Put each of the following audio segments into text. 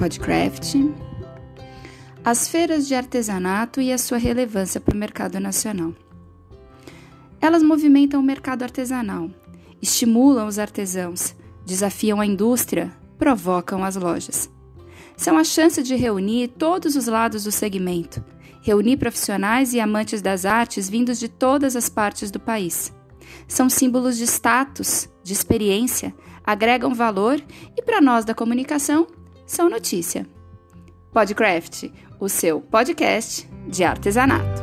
Podcraft, as feiras de artesanato e a sua relevância para o mercado nacional. Elas movimentam o mercado artesanal, estimulam os artesãos, desafiam a indústria, provocam as lojas. São a chance de reunir todos os lados do segmento, reunir profissionais e amantes das artes vindos de todas as partes do país. São símbolos de status, de experiência, agregam valor e, para nós da comunicação, são notícia. Podcraft, o seu podcast de artesanato.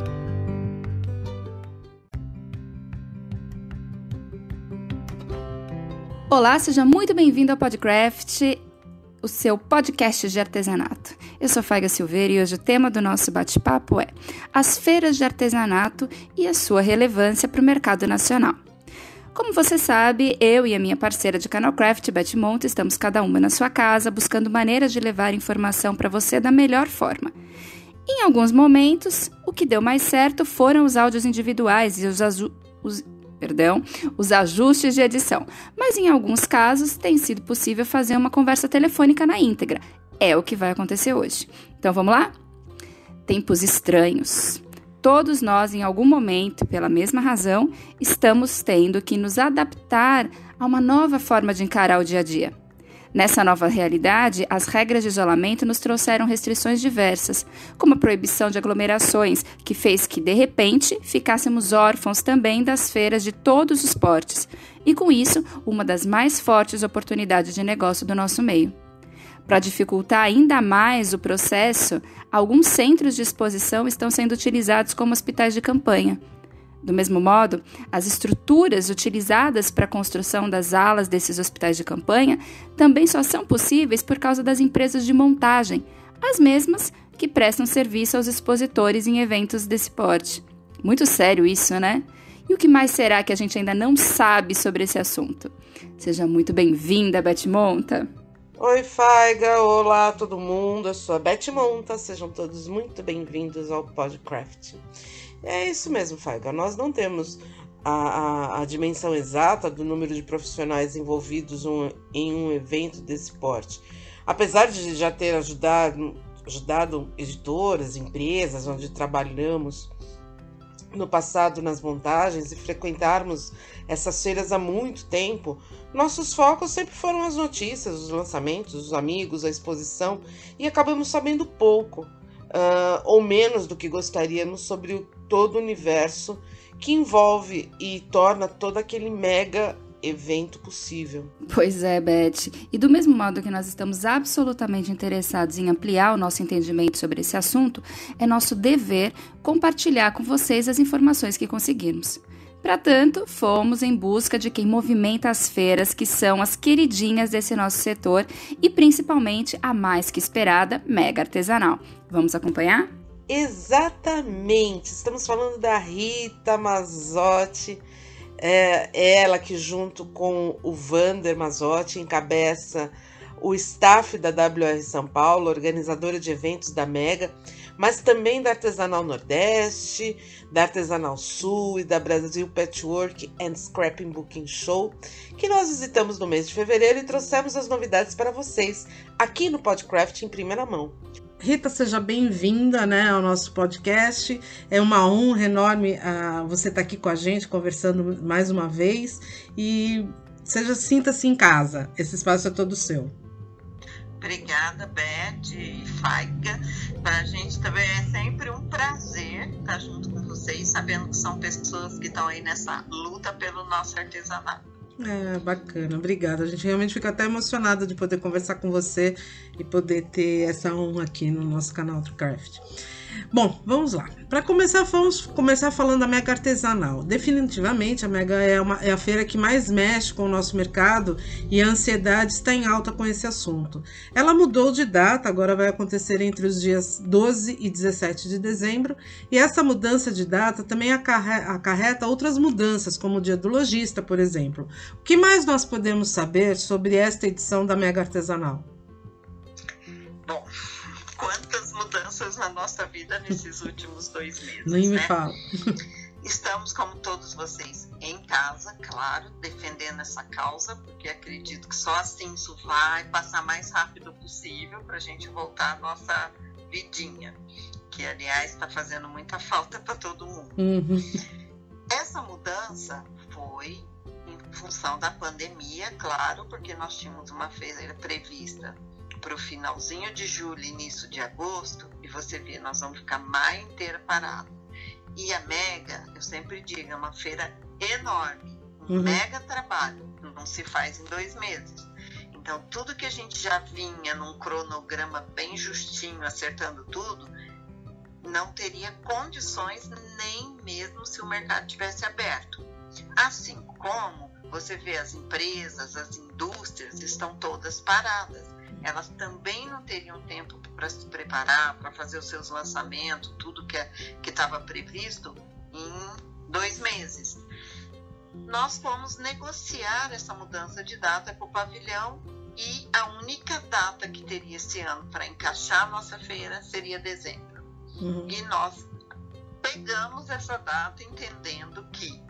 Olá, seja muito bem-vindo ao Podcraft, o seu podcast de artesanato. Eu sou Faiga Silveira e hoje o tema do nosso bate-papo é as feiras de artesanato e a sua relevância para o mercado nacional. Como você sabe, eu e a minha parceira de Canalcraft, Betty Monta, estamos cada uma na sua casa buscando maneiras de levar informação para você da melhor forma. Em alguns momentos, o que deu mais certo foram os áudios individuais e os, os perdão, os ajustes de edição, mas em alguns casos tem sido possível fazer uma conversa telefônica na íntegra. É o que vai acontecer hoje. Então vamos lá? Tempos estranhos. Todos nós, em algum momento, pela mesma razão, estamos tendo que nos adaptar a uma nova forma de encarar o dia a dia. Nessa nova realidade, as regras de isolamento nos trouxeram restrições diversas, como a proibição de aglomerações, que fez que, de repente, ficássemos órfãos também das feiras de todos os portes, e com isso, uma das mais fortes oportunidades de negócio do nosso meio. Para dificultar ainda mais o processo, alguns centros de exposição estão sendo utilizados como hospitais de campanha do mesmo modo, as estruturas utilizadas para a construção das alas desses hospitais de campanha também só são possíveis por causa das empresas de montagem, as mesmas que prestam serviço aos expositores em eventos desse porte. Muito sério isso, né? E o que mais será que a gente ainda não sabe sobre esse assunto? Seja muito bem-vinda, Beth Monta. Oi, Faiga! Olá, todo mundo! Eu sou a Beth Monta, sejam todos muito bem-vindos ao Podcraft. É isso mesmo, Faiga. Nós não temos a, a, a, dimensão exata do número de profissionais envolvidos um, em um evento desse porte. Apesar de já ter ajudado, ajudado editoras, empresas onde trabalhamos no passado nas montagens e frequentarmos essas feiras há muito tempo, nossos focos sempre foram as notícias, os lançamentos, os amigos, a exposição e acabamos sabendo pouco uh, ou menos do que gostaríamos sobre o, todo o universo que envolve e torna todo aquele mega evento possível. Pois é, Beth. E do mesmo modo que nós estamos absolutamente interessados em ampliar o nosso entendimento sobre esse assunto, é nosso dever compartilhar com vocês as informações que conseguirmos. Para tanto, fomos em busca de quem movimenta as feiras, que são as queridinhas desse nosso setor e principalmente a mais que esperada mega artesanal. Vamos acompanhar? Exatamente! Estamos falando da Rita Mazotti, é, ela que junto com o Vander Mazotti encabeça o staff da WR São Paulo, organizadora de eventos da Mega, mas também da Artesanal Nordeste, da Artesanal Sul e da Brasil Patchwork and Scrapping Booking Show, que nós visitamos no mês de fevereiro e trouxemos as novidades para vocês aqui no Podcraft em primeira mão. Rita, seja bem-vinda né, ao nosso podcast. É uma honra enorme uh, você estar tá aqui com a gente, conversando mais uma vez. E seja sinta-se em casa. Esse espaço é todo seu. Obrigada, Beth e Faiga. Para a gente também é sempre um prazer estar junto com vocês, sabendo que são pessoas que estão aí nessa luta pelo nosso artesanato. É, bacana, obrigada. A gente realmente fica até emocionada de poder conversar com você e poder ter essa honra aqui no nosso canal do Craft. Bom, vamos lá. Para começar, vamos começar falando da Mega Artesanal. Definitivamente, a Mega é, uma, é a feira que mais mexe com o nosso mercado e a ansiedade está em alta com esse assunto. Ela mudou de data, agora vai acontecer entre os dias 12 e 17 de dezembro, e essa mudança de data também acarreta outras mudanças, como o Dia do Lojista, por exemplo. O que mais nós podemos saber sobre esta edição da Mega Artesanal? Na nossa vida nesses últimos dois meses. Nem me né? fala. Estamos, como todos vocês, em casa, claro, defendendo essa causa, porque acredito que só assim isso vai passar mais rápido possível para a gente voltar à nossa vidinha, que aliás está fazendo muita falta para todo mundo. Uhum. Essa mudança foi em função da pandemia, claro, porque nós tínhamos uma feira prevista para o finalzinho de julho, início de agosto, e você vê, nós vamos ficar mais inteira parado. E a Mega, eu sempre digo, é uma feira enorme, um uhum. mega trabalho, não se faz em dois meses. Então, tudo que a gente já vinha num cronograma bem justinho, acertando tudo, não teria condições nem mesmo se o mercado tivesse aberto. Assim como você vê as empresas, as indústrias estão todas paradas. Elas também não teriam tempo para se preparar, para fazer os seus lançamentos, tudo que é, estava previsto em dois meses. Nós fomos negociar essa mudança de data com o pavilhão e a única data que teria esse ano para encaixar a nossa feira seria dezembro. Uhum. E nós pegamos essa data entendendo que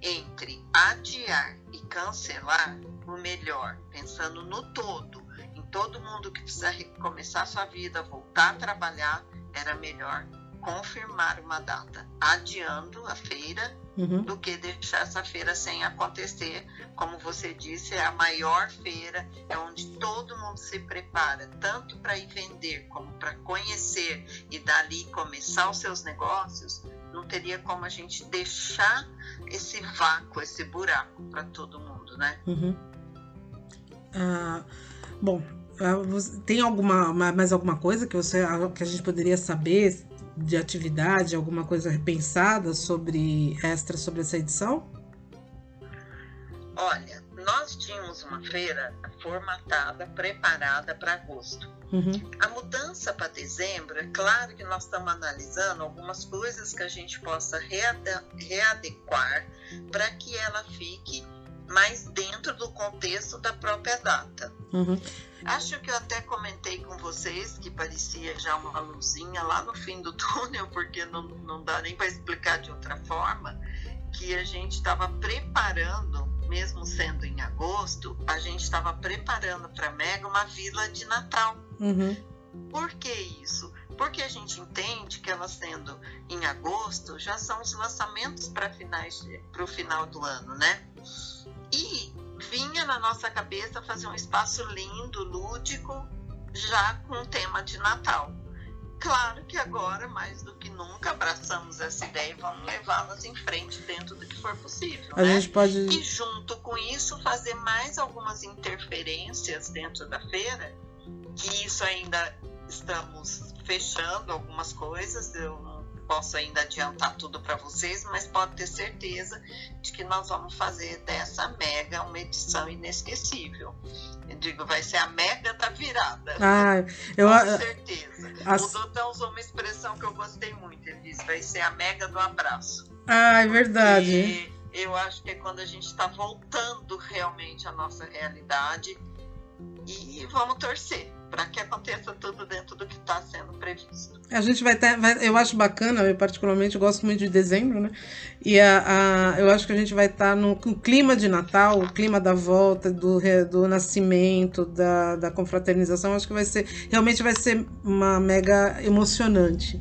entre adiar e cancelar, o melhor, pensando no todo, todo mundo que precisa recomeçar sua vida, voltar a trabalhar, era melhor confirmar uma data, adiando a feira, uhum. do que deixar essa feira sem acontecer. Como você disse, é a maior feira, é onde todo mundo se prepara, tanto para ir vender como para conhecer e dali começar os seus negócios. Não teria como a gente deixar esse vácuo, esse buraco para todo mundo, né? Uhum. Ah, bom, tem alguma mais alguma coisa que você que a gente poderia saber de atividade, alguma coisa repensada sobre extra sobre essa edição? Olha, nós tínhamos uma feira formatada, preparada para agosto. Uhum. A mudança para dezembro, é claro que nós estamos analisando algumas coisas que a gente possa readequar para que ela fique mais dentro do contexto da própria data. Uhum. Acho que eu até comentei com vocês que parecia já uma luzinha lá no fim do túnel, porque não, não dá nem para explicar de outra forma, que a gente estava preparando, mesmo sendo em agosto, a gente estava preparando para Mega uma vila de Natal. Uhum. Por que isso? Porque a gente entende que ela sendo em agosto já são os lançamentos para o final do ano, né? E vinha na nossa cabeça fazer um espaço lindo, lúdico, já com o tema de Natal. Claro que agora, mais do que nunca, abraçamos essa ideia e vamos levá-las em frente dentro do que for possível. A né? gente pode... E junto com isso, fazer mais algumas interferências dentro da feira, que isso ainda estamos fechando algumas coisas. Eu posso ainda adiantar tudo para vocês, mas pode ter certeza de que nós vamos fazer dessa mega uma edição inesquecível. Eu digo, vai ser a mega da virada. Ah, eu, Com certeza. As... O Doutor usou uma expressão que eu gostei muito. Ele disse, vai ser a mega do abraço. Ah, é verdade. Eu acho que é quando a gente está voltando realmente à nossa realidade e vamos torcer para que aconteça tudo dentro do que está sendo previsto. A gente vai ter, vai, eu acho bacana, eu particularmente gosto muito de dezembro, né? E a, a eu acho que a gente vai estar tá no, clima de Natal, o clima da volta, do, do nascimento, da, da confraternização. Acho que vai ser, realmente vai ser uma mega emocionante.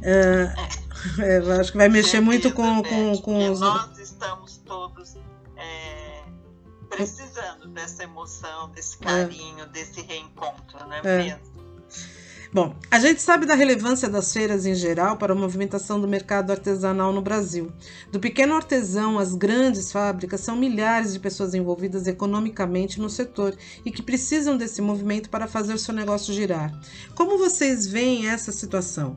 Uh, é. é, acho que vai mexer muito com, com, com os. Nós estamos todos é, precisando dessa emoção, desse é. carinho, é. desse reencontro, né? É. Bom, a gente sabe da relevância das feiras em geral para a movimentação do mercado artesanal no Brasil. Do pequeno artesão às grandes fábricas, são milhares de pessoas envolvidas economicamente no setor e que precisam desse movimento para fazer o seu negócio girar. Como vocês veem essa situação?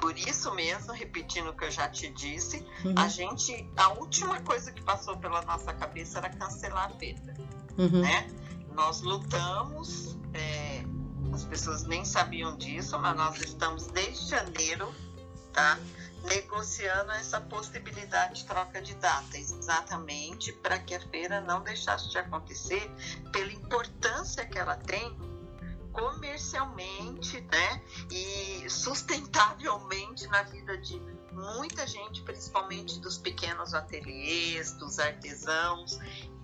Por isso mesmo, repetindo o que eu já te disse, uhum. a gente, a última coisa que passou pela nossa cabeça era cancelar a feira, uhum. né? Nós lutamos, é, as pessoas nem sabiam disso, mas nós estamos desde janeiro, tá? Negociando essa possibilidade de troca de data, exatamente para que a feira não deixasse de acontecer, pela importância que ela tem comercialmente, né, e sustentavelmente na vida de muita gente, principalmente dos pequenos ateliês, dos artesãos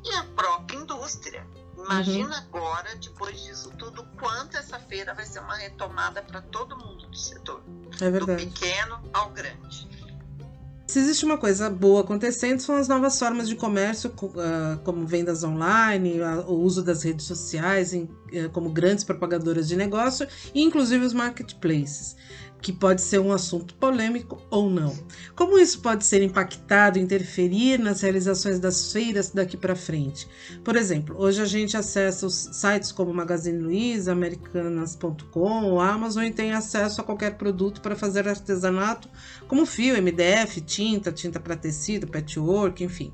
e a própria indústria. Imagina uhum. agora, depois disso tudo, quanto essa feira vai ser uma retomada para todo mundo do setor, é do pequeno ao grande. Se existe uma coisa boa acontecendo, são as novas formas de comércio, ah, como vendas online, o uso das redes sociais como grandes propagadoras de negócio, inclusive os marketplaces que pode ser um assunto polêmico ou não. Como isso pode ser impactado, interferir nas realizações das feiras daqui para frente? Por exemplo, hoje a gente acessa os sites como Magazine Luiza, Americanas.com Amazon e tem acesso a qualquer produto para fazer artesanato, como fio, MDF, tinta, tinta para tecido, patchwork, enfim.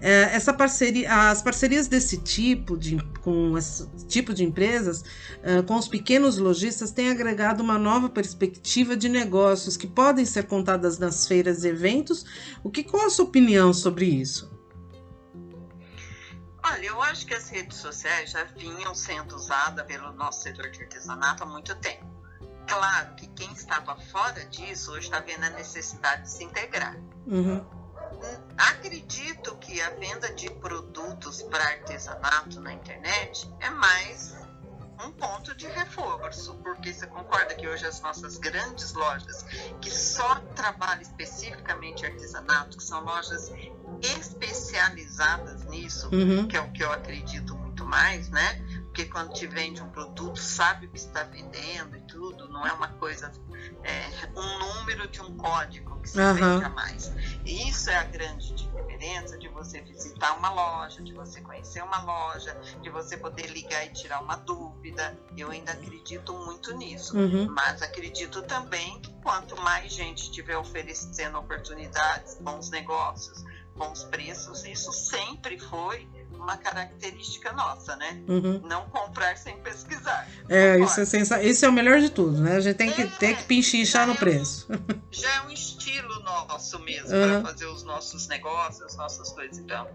É, essa parceria, as parcerias desse tipo de, com esse tipo de empresas, com os pequenos lojistas, têm agregado uma nova perspectiva perspectiva de negócios que podem ser contadas nas feiras e eventos. O que qual a sua opinião sobre isso? Olha, eu acho que as redes sociais já vinham sendo usadas pelo nosso setor de artesanato há muito tempo. Claro que quem estava fora disso hoje está vendo a necessidade de se integrar. Uhum. Acredito que a venda de produtos para artesanato na internet é mais um ponto de reforço, porque você concorda que hoje as nossas grandes lojas, que só trabalham especificamente artesanato, que são lojas especializadas nisso, uhum. que é o que eu acredito muito mais, né? Porque quando te vende um produto, sabe o que está vendendo e tudo, não é uma coisa, é, um número de um código que se uhum. vende mais. E isso é a grande diferença de você visitar uma loja, de você conhecer uma loja, de você poder ligar e tirar uma dúvida. Eu ainda acredito muito nisso. Uhum. Mas acredito também que quanto mais gente estiver oferecendo oportunidades, bons negócios, bons preços, isso sempre foi uma característica nossa, né? Uhum. Não comprar sem pesquisar. É, isso é, sensa... isso é o melhor de tudo, né? A gente tem que, é, tem que pinchichar no é preço. Já é um estilo nosso mesmo, uhum. para fazer os nossos negócios, as nossas coisas. Então,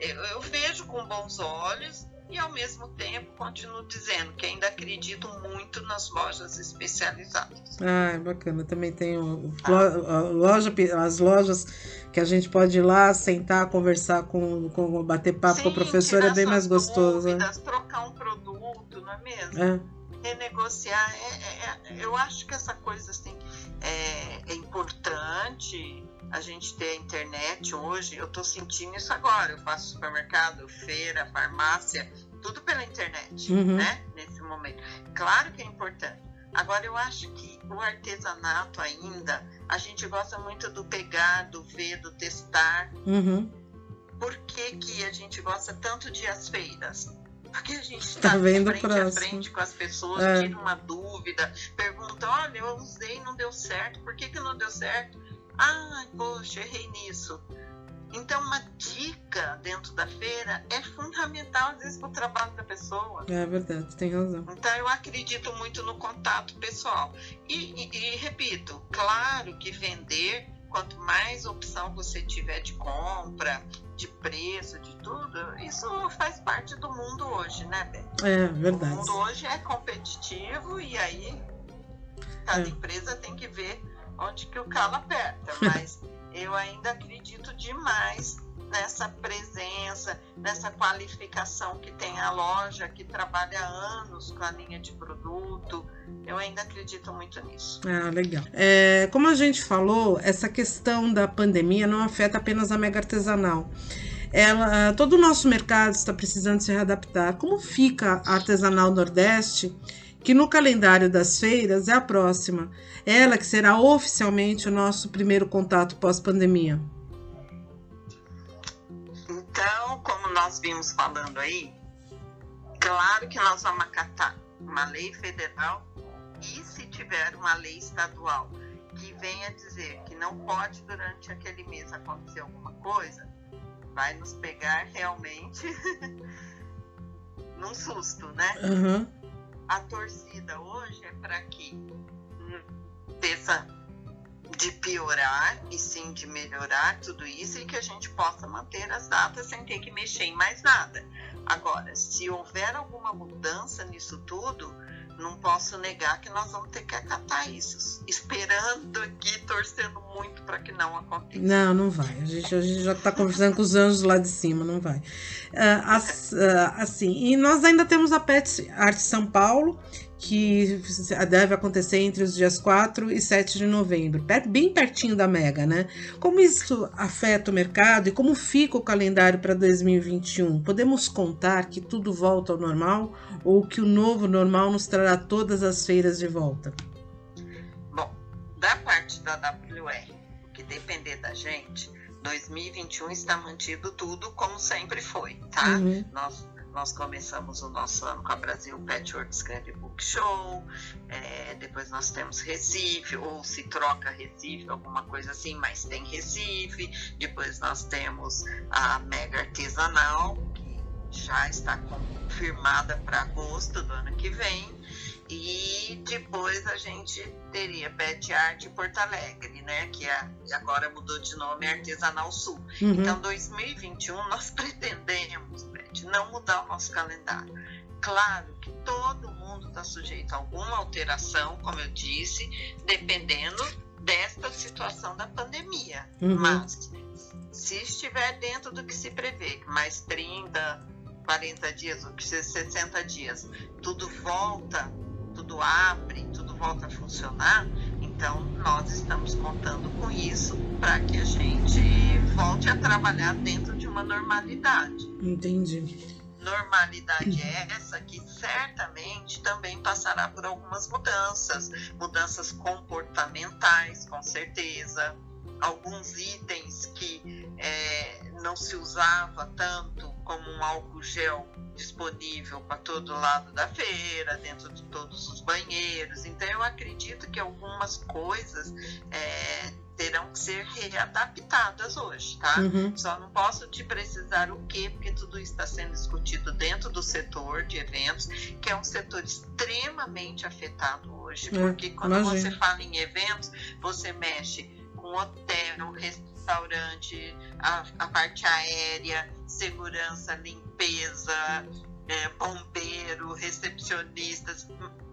eu, eu vejo com bons olhos e ao mesmo tempo continuo dizendo que ainda acredito muito nas lojas especializadas. Ah, é bacana. Também tenho loja, as lojas que a gente pode ir lá, sentar, conversar com, com bater papo Sim, com a professora, é bem mais gostoso. Né? Dúvidas, trocar um produto, não é mesmo? É. Renegociar. É, é, eu acho que essa coisa assim, é, é importante a gente ter a internet hoje, eu estou sentindo isso agora. Eu faço supermercado, feira, farmácia, tudo pela internet, uhum. né? Nesse momento. Claro que é importante. Agora, eu acho que o artesanato ainda, a gente gosta muito do pegar, do ver, do testar. Uhum. Por que, que a gente gosta tanto de as feiras? Porque a gente está tá vendo frente próximo. a frente com as pessoas, é. tira uma dúvida, pergunta, olha, eu usei não deu certo, por que, que não deu certo? Ai, poxa, errei nisso. Então, uma dica dentro da feira é fundamental, às vezes, para o trabalho da pessoa. É verdade, tem razão. Então, eu acredito muito no contato pessoal. E, e, e repito, claro que vender, quanto mais opção você tiver de compra, de preço, de tudo, isso faz parte do mundo hoje, né, Beth? É, verdade. O mundo hoje é competitivo e aí cada é. empresa tem que ver onde que o calo aperta, mas eu ainda acredito demais nessa presença, nessa qualificação que tem a loja, que trabalha anos com a linha de produto. Eu ainda acredito muito nisso. Ah, legal. É, como a gente falou, essa questão da pandemia não afeta apenas a mega artesanal. Ela, todo o nosso mercado está precisando se readaptar. Como fica a artesanal Nordeste? que no calendário das feiras é a próxima, ela que será oficialmente o nosso primeiro contato pós-pandemia. Nós vimos falando aí, claro que nós vamos acatar uma lei federal e se tiver uma lei estadual que venha dizer que não pode durante aquele mês acontecer alguma coisa, vai nos pegar realmente num susto, né? Uhum a torcida hoje é para que peça de piorar e sim de melhorar tudo isso e que a gente possa manter as datas sem ter que mexer em mais nada. Agora, se houver alguma mudança nisso tudo, não posso negar que nós vamos ter que acatar isso, esperando aqui, torcendo muito para que não aconteça. Não, não vai. A gente, a gente já está conversando com os anjos lá de cima, não vai. Uh, as, uh, assim, e nós ainda temos a Pet Arte São Paulo, que deve acontecer entre os dias 4 e 7 de novembro, bem pertinho da Mega, né? Como isso afeta o mercado e como fica o calendário para 2021? Podemos contar que tudo volta ao normal ou que o novo normal nos trará todas as feiras de volta? Bom, da parte da WR, que depender da gente, 2021 está mantido tudo como sempre foi, tá? Uhum. Nós nós começamos o nosso ano com a Brasil Patchwork Scrapbook Show, é, depois nós temos Recife, ou se troca Recife, alguma coisa assim, mas tem Recife, depois nós temos a Mega Artesanal, que já está confirmada para agosto do ano que vem, e depois a gente teria Pet Art Porto Alegre, né? Que é, agora mudou de nome Artesanal Sul. Uhum. Então, 2021 nós pretendemos, nosso calendário. Claro que todo mundo está sujeito a alguma alteração, como eu disse, dependendo desta situação da pandemia. Uhum. Mas se estiver dentro do que se prevê, mais 30, 40 dias, ou que 60 dias, tudo volta tudo abre, tudo volta a funcionar, então nós estamos contando com isso para que a gente volte a trabalhar dentro de uma normalidade. Entendi. Normalidade é essa que certamente também passará por algumas mudanças, mudanças comportamentais, com certeza, alguns itens que é, não se usava tanto como um álcool gel disponível para todo lado da feira, dentro de todos os banheiros. Então, eu acredito que algumas coisas é, terão que ser readaptadas hoje, tá? Uhum. Só não posso te precisar o quê, porque tudo isso está sendo discutido dentro do setor de eventos, que é um setor extremamente afetado hoje, é, porque quando imagina. você fala em eventos, você mexe com hotel, restaurante, a, a parte aérea, segurança, limpeza, é, bombeiro, recepcionistas.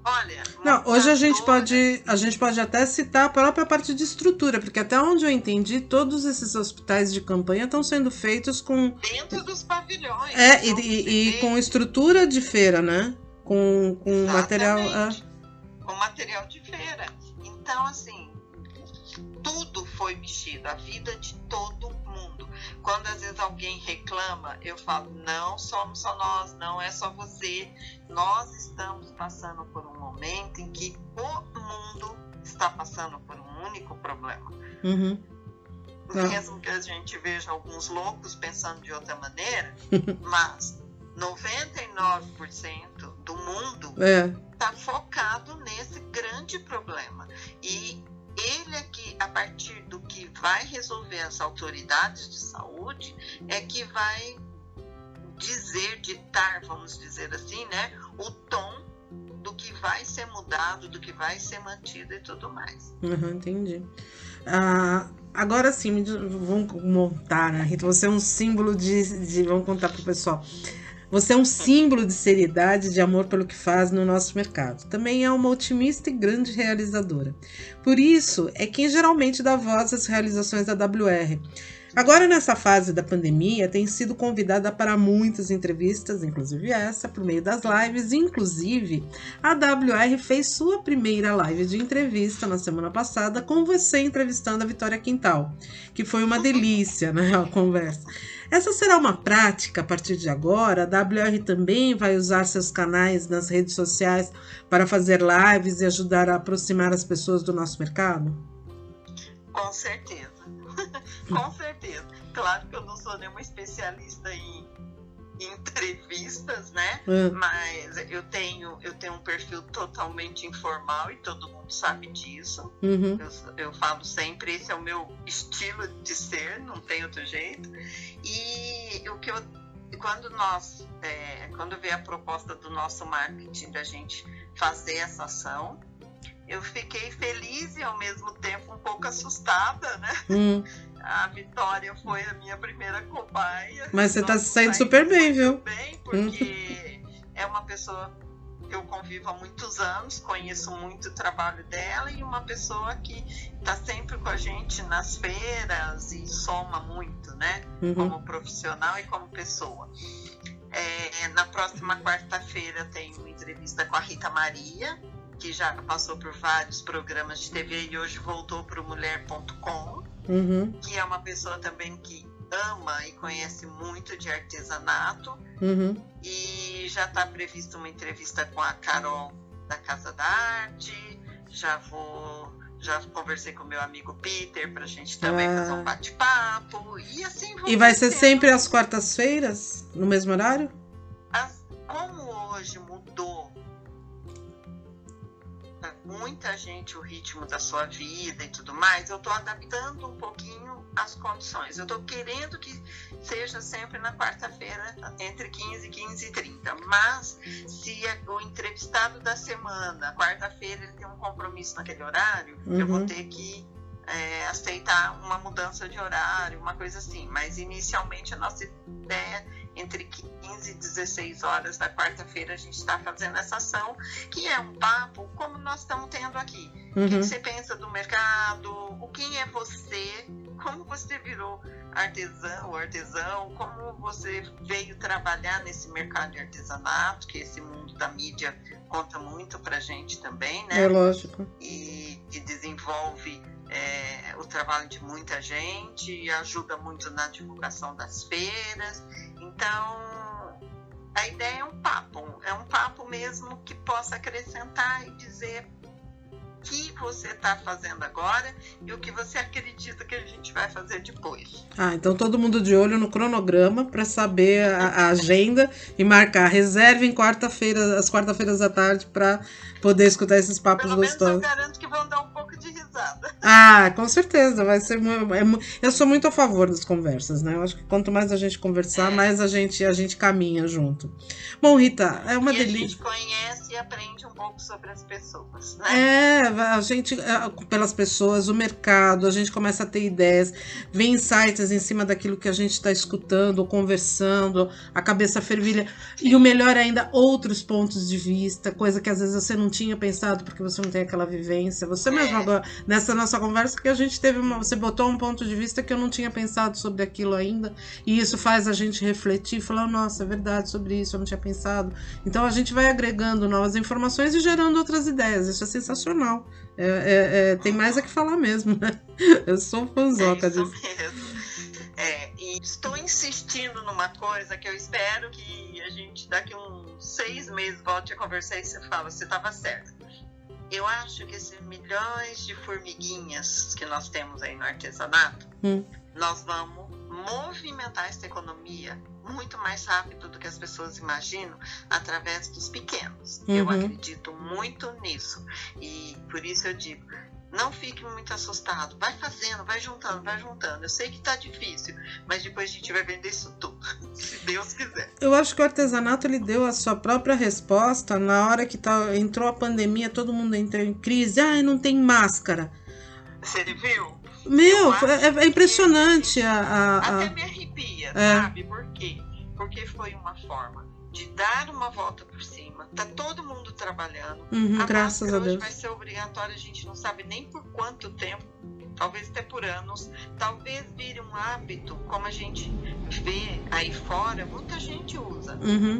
Olha, não, hoje a gente pode a gente pode até citar a própria parte de estrutura, porque até onde eu entendi, todos esses hospitais de campanha estão sendo feitos com dentro dos pavilhões. É, e, e, e com estrutura de feira, né? Com, com material. Ah. Com material de feira. Então, assim, tudo foi mexido, a vida de todo mundo. Quando às vezes alguém reclama, eu falo: não somos só nós, não é só você. Nós estamos passando por um momento em que o mundo está passando por um único problema. Uhum. Mesmo que a gente veja alguns loucos pensando de outra maneira, mas 99% do mundo está é. focado nesse grande problema. E ele é que, a partir do que vai resolver as autoridades de saúde, é que vai dizer, ditar, vamos dizer assim, né, o tom do que vai ser mudado, do que vai ser mantido e tudo mais. Uhum, entendi. Ah, agora sim, vamos montar, né, Rita? Você é um símbolo de. de vamos contar para o pessoal. Você é um símbolo de seriedade e de amor pelo que faz no nosso mercado. Também é uma otimista e grande realizadora. Por isso, é quem geralmente dá voz às realizações da WR. Agora, nessa fase da pandemia, tem sido convidada para muitas entrevistas, inclusive essa, por meio das lives. Inclusive, a WR fez sua primeira live de entrevista na semana passada com você entrevistando a Vitória Quintal, que foi uma delícia, né? A conversa. Essa será uma prática a partir de agora. A WR também vai usar seus canais nas redes sociais para fazer lives e ajudar a aproximar as pessoas do nosso mercado? Com certeza. Com certeza. Claro que eu não sou nenhuma especialista em entrevistas, né? É. Mas eu tenho, eu tenho um perfil totalmente informal e todo mundo sabe disso. Uhum. Eu, eu, falo sempre, esse é o meu estilo de ser, não tem outro jeito. E o que eu, quando nós, é, quando veio a proposta do nosso marketing da gente fazer essa ação, eu fiquei feliz e ao mesmo tempo um pouco assustada, né? Uhum. a Vitória foi a minha primeira cobaia. Mas você tá se saindo super bem, viu? Bem, porque é uma pessoa que eu convivo há muitos anos, conheço muito o trabalho dela e uma pessoa que está sempre com a gente nas feiras e soma muito, né? Uhum. Como profissional e como pessoa. É, na próxima quarta-feira tem uma entrevista com a Rita Maria, que já passou por vários programas de TV e hoje voltou para o mulher.com, Uhum, que é uma pessoa também que ama e conhece muito de artesanato. uhum. E já está prevista uma entrevista com a Carol da Casa da Arte. Já vou. Já conversei com meu amigo Peter para a gente também Ah. fazer um bate-papo. E assim E vai ser sempre às quartas-feiras, no mesmo horário? As- como hoje mudou muita gente o ritmo da sua vida e tudo mais, eu estou adaptando um pouquinho as condições. Eu estou querendo que seja sempre na quarta-feira, entre 15 e 15 e 30. Mas se é o entrevistado da semana, quarta-feira, ele tem um compromisso naquele horário, eu vou Uhum. ter que é, aceitar uma mudança de horário, uma coisa assim. Mas inicialmente a nossa ideia entre 15 e 16 horas da quarta-feira a gente está fazendo essa ação, que é um papo como nós estamos tendo aqui. O que Uhum. você pensa do mercado? O quem é você? Como você virou artesão ou artesão? Como você veio trabalhar nesse mercado de artesanato? Que esse mundo da mídia conta muito pra gente também, né? É lógico. e, e desenvolve é, o trabalho de muita gente ajuda muito na divulgação das feiras. Então, a ideia é um papo, é um papo mesmo que possa acrescentar e dizer o que você está fazendo agora e o que você acredita que a gente vai fazer depois. Ah, então todo mundo de olho no cronograma para saber a, a agenda e marcar. Reservem quarta-feira, as quarta-feiras da tarde para poder escutar esses papos Pelo menos eu gostosos. garanto que vão dar Ah, com certeza, vai ser é eu sou muito a favor das conversas, né? Eu acho que quanto mais a gente conversar, mais a gente a gente caminha junto. Bom, Rita, é uma e a delícia. gente conhece aprende um pouco sobre as pessoas, né? É, a gente, pelas pessoas, o mercado, a gente começa a ter ideias, vem insights em cima daquilo que a gente está escutando, ou conversando, a cabeça fervilha. E o melhor ainda, outros pontos de vista, coisa que às vezes você não tinha pensado porque você não tem aquela vivência. Você É. mesmo agora, nessa nossa conversa, que a gente teve uma. Você botou um ponto de vista que eu não tinha pensado sobre aquilo ainda. E isso faz a gente refletir e falar, nossa, é verdade sobre isso, eu não tinha pensado. Então a gente vai agregando novas informações e gerando outras ideias. Isso é sensacional. É, é- é, tem mais a que falar mesmo, né? Eu sou fãzoca é isso disso. mesmo. É, e estou insistindo numa coisa que eu espero que a gente daqui uns seis meses volte a conversar e você fala, você estava certo. Eu acho que esses milhões de formiguinhas que nós temos aí no artesanato, Hum. nós vamos movimentar essa economia muito mais rápido do que as pessoas imaginam através dos pequenos. Eu Uhum. acredito muito nisso. E por isso eu digo, não fique muito assustado. Vai fazendo, vai juntando, vai juntando. Eu sei que tá difícil, mas depois a gente vai vender isso tudo, se Deus quiser. Eu acho que o artesanato ele deu a sua própria resposta na hora que tá, entrou a pandemia, todo mundo entrou em crise. Ai, não tem máscara. Você viu? Meu, é, é impressionante a. a- a- Até me arrepia, É. sabe? Por quê? Porque foi uma forma de dar uma volta por cima. Tá todo mundo trabalhando. Uhum, A graças a hoje Deus. vai ser obrigatória, a gente não sabe nem por quanto tempo, talvez até por anos. Talvez vire um hábito, como a gente vê aí fora, muita gente usa. Uhum,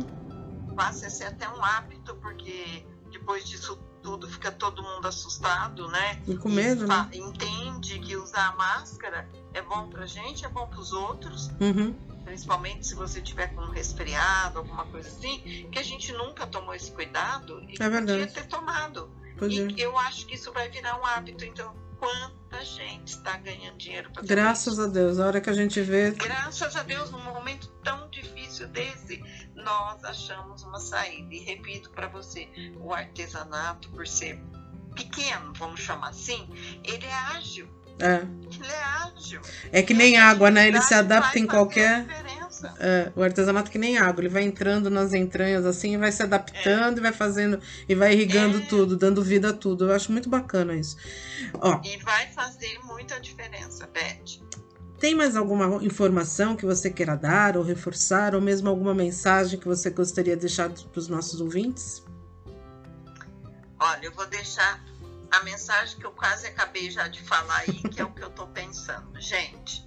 Passa a ser até um hábito, porque depois disso tudo fica todo mundo assustado, né? e com E medo, fa- né? Entende que usar máscara é bom pra gente, é bom pros outros, Uhum, principalmente se você tiver com um resfriado, alguma coisa assim, que a gente nunca tomou esse cuidado e É verdade. podia ter tomado. podia. E eu acho que isso vai virar um hábito. Então, quanta gente está ganhando dinheiro para Graças a Deus. A hora que a gente vê. Graças a Deus, num momento tão desse, nós achamos uma saída. E repito para você, o artesanato, por ser pequeno, vamos chamar assim, ele é ágil. É, Ele é ágil. é que nem água, né? Ele se adapta em qualquer. É, o artesanato é que nem água, ele vai entrando nas entranhas assim, vai se adaptando e vai fazendo e vai irrigando É. tudo, dando vida a tudo. Eu acho muito bacana isso. Ó, E vai fazer muita diferença, Beth. Tem mais alguma informação que você queira dar ou reforçar, ou mesmo alguma mensagem que você gostaria de deixar para os nossos ouvintes? Olha, eu vou deixar a mensagem que eu quase acabei já de falar aí, que é o que eu estou pensando. Gente,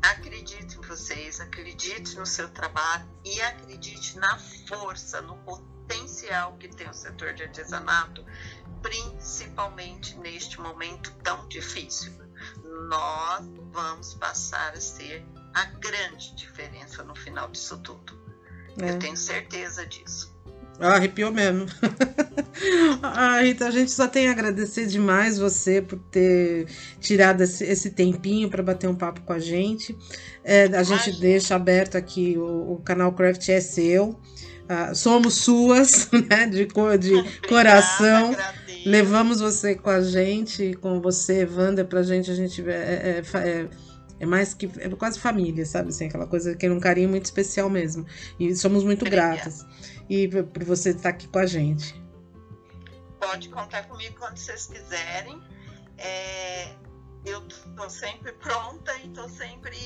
acredite em vocês, acredite no seu trabalho e acredite na força, no potencial que tem o setor de artesanato, principalmente neste momento tão difícil. Nós vamos passar a ser a grande diferença no final disso tudo. É. Eu tenho certeza disso. Ah, arrepiou mesmo. ah, Rita, a gente só tem a agradecer demais você por ter tirado esse, esse tempinho para bater um papo com a gente. É, a gente deixa aberto aqui, o, o canal Craft é seu. Ah, somos suas, né? De, de Obrigada, coração. Agradeço. Levamos você com a gente, com você, Wanda, pra gente. A gente é, é, é, é mais que. É quase família, sabe? Assim, aquela coisa que é um carinho muito especial mesmo. E somos muito Obrigada. gratas e por você estar aqui com a gente. Pode contar comigo quando vocês quiserem. É, eu estou sempre pronta e estou sempre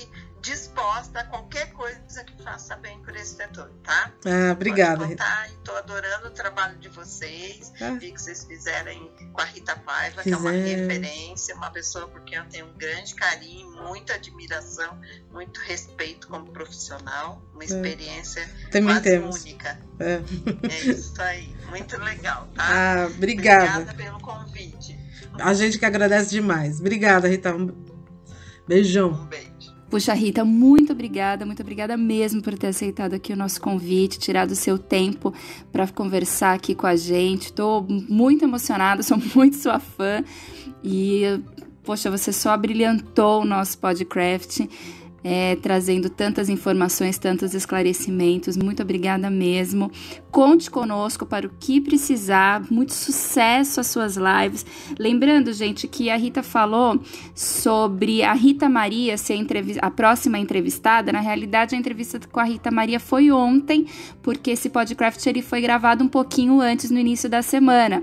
disposta a qualquer coisa que faça bem por esse setor, tá? Ah, obrigada. Estou adorando o trabalho de vocês. Ah. Vi que vocês fizerem com a Rita Paiva, que é uma referência, uma pessoa por quem eu tenho um grande carinho, muita admiração, muito respeito como profissional, uma é. experiência Também quase temos. única. É. é isso aí, muito legal, tá? Ah, obrigada. Obrigada pelo convite. A gente que agradece demais. Obrigada, Rita. Beijão. Um beijo. Puxa, Rita, muito obrigada, muito obrigada mesmo por ter aceitado aqui o nosso convite, tirado o seu tempo para conversar aqui com a gente. Estou muito emocionada, sou muito sua fã e, poxa, você só brilhantou o nosso podcast é, trazendo tantas informações, tantos esclarecimentos. Muito obrigada mesmo. Conte conosco para o que precisar. Muito sucesso às suas lives. Lembrando, gente, que a Rita falou sobre a Rita Maria ser a, a próxima entrevistada. Na realidade, a entrevista com a Rita Maria foi ontem, porque esse podcast ele foi gravado um pouquinho antes, no início da semana.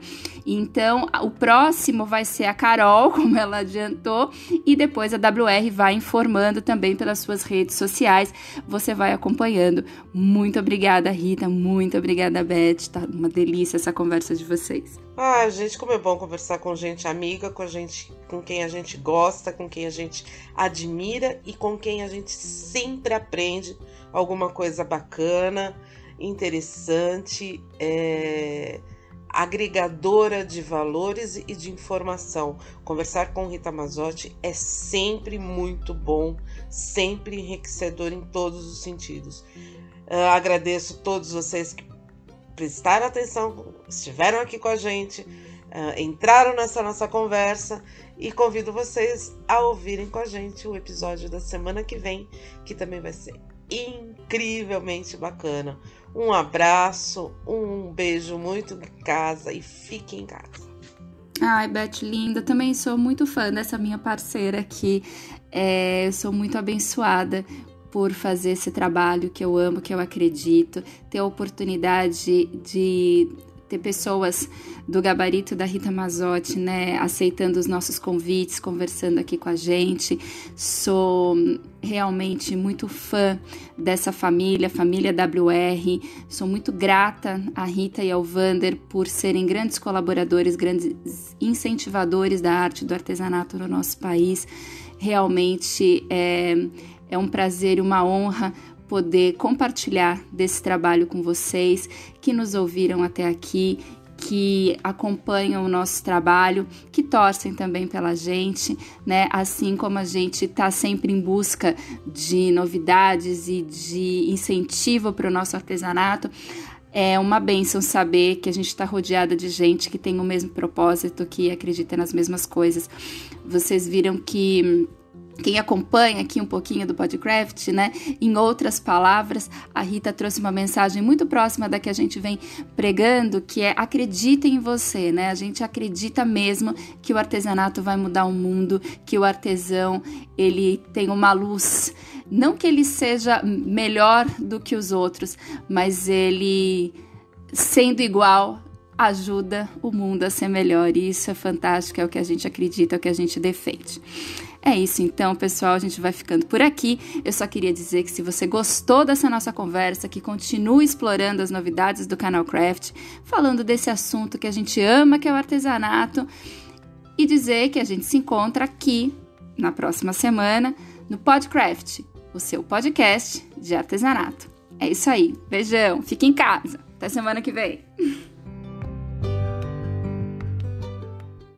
Então, o próximo vai ser a Carol, como ela adiantou, e depois a WR vai informando também pelas suas redes sociais. Você vai acompanhando. Muito obrigada, Rita. Muito obrigada, Beth. Tá uma delícia essa conversa de vocês. Ah, gente, como é bom conversar com gente amiga, com gente com quem a gente gosta, com quem a gente admira e com quem a gente sempre aprende alguma coisa bacana, interessante. É agregadora de valores e de informação. Conversar com Rita Mazotti é sempre muito bom, sempre enriquecedor em todos os sentidos. Uh, agradeço a todos vocês que prestaram atenção, estiveram aqui com a gente, entraram nessa nossa conversa e convido vocês a ouvirem com a gente o episódio da semana que vem, que também vai ser incrivelmente bacana. Um abraço, um beijo muito em casa e fique em casa. Ai, Beth linda, também sou muito fã dessa minha parceira aqui. É, eu sou muito abençoada por fazer esse trabalho que eu amo, que eu acredito, ter a oportunidade de ter pessoas do gabarito da Rita Mazotti, né, aceitando os nossos convites, conversando aqui com a gente. Sou realmente muito fã dessa família, família WR. Sou muito grata a Rita e ao Vander por serem grandes colaboradores, grandes incentivadores da arte do artesanato no nosso país. Realmente é, é um prazer e uma honra poder compartilhar desse trabalho com vocês que nos ouviram até aqui, que acompanham o nosso trabalho, que torcem também pela gente, né? Assim como a gente está sempre em busca de novidades e de incentivo para o nosso artesanato. É uma benção saber que a gente está rodeada de gente que tem o mesmo propósito, que acredita nas mesmas coisas. Vocês viram que quem acompanha aqui um pouquinho do Podcraft, né? Em outras palavras, a Rita trouxe uma mensagem muito próxima da que a gente vem pregando, que é acredita em você, né? A gente acredita mesmo que o artesanato vai mudar o mundo, que o artesão, ele tem uma luz, não que ele seja melhor do que os outros, mas ele sendo igual ajuda o mundo a ser melhor. E isso é fantástico, é o que a gente acredita, é o que a gente defende. É isso então, pessoal. A gente vai ficando por aqui. Eu só queria dizer que se você gostou dessa nossa conversa, que continue explorando as novidades do canal Craft, falando desse assunto que a gente ama, que é o artesanato, e dizer que a gente se encontra aqui na próxima semana no Podcraft, o seu podcast de artesanato. É isso aí. Beijão. Fique em casa. Até semana que vem.